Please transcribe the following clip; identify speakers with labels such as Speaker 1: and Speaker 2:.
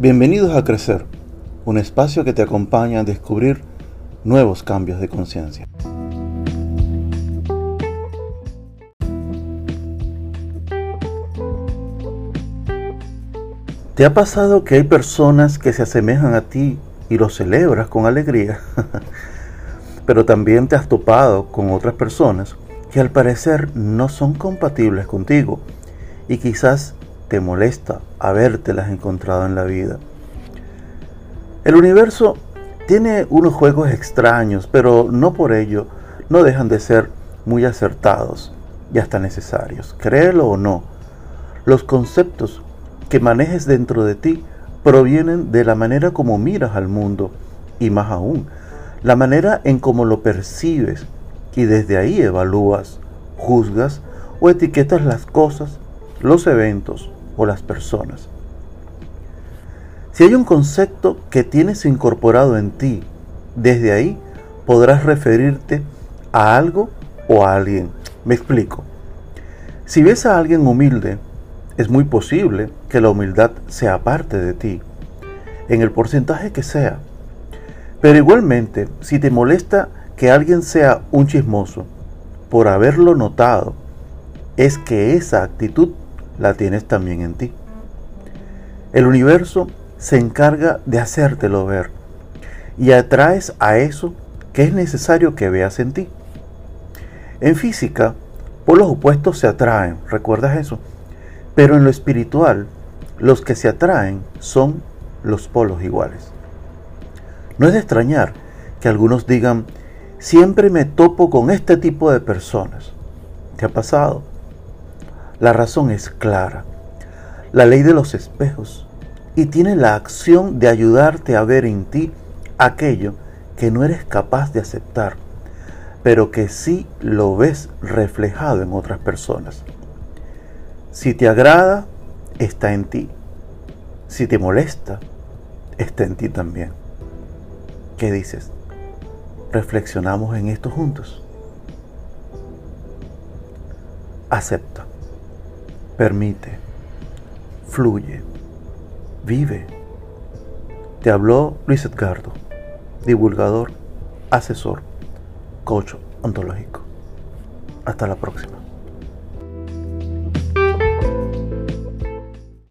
Speaker 1: Bienvenidos a Crecer, un espacio que te acompaña a descubrir nuevos cambios de conciencia. ¿Te ha pasado que hay personas que se asemejan a ti y lo celebras con alegría? Pero también te has topado con otras personas que al parecer no son compatibles contigo y quizás te molesta habértelas encontrado en la vida. El universo tiene unos juegos extraños, pero no por ello no dejan de ser muy acertados y hasta necesarios. Créelo o no, los conceptos que manejes dentro de ti provienen de la manera como miras al mundo y más aún, la manera en cómo lo percibes y desde ahí evalúas, juzgas o etiquetas las cosas, los eventos o las personas. Si hay un concepto que tienes incorporado en ti, desde ahí podrás referirte a algo o a alguien. Me explico. Si ves a alguien humilde, es muy posible que la humildad sea parte de ti, en el porcentaje que sea. Pero igualmente, si te molesta que alguien sea un chismoso, por haberlo notado, es que esa actitud la tienes también en ti. El universo se encarga de hacértelo ver y atraes a eso que es necesario que veas en ti. En física, polos opuestos se atraen, ¿recuerdas eso? Pero en lo espiritual, los que se atraen son los polos iguales. No es de extrañar que algunos digan, siempre me topo con este tipo de personas. ¿Qué ha pasado? La razón es clara. La ley de los espejos. Y tiene la acción de ayudarte a ver en ti aquello que no eres capaz de aceptar, pero que sí lo ves reflejado en otras personas. Si te agrada, está en ti. Si te molesta, está en ti también. ¿Qué dices? Reflexionamos en esto juntos. Acepta. Permite, fluye, vive. Te habló Luis Edgardo, divulgador, asesor, coach ontológico. Hasta la próxima.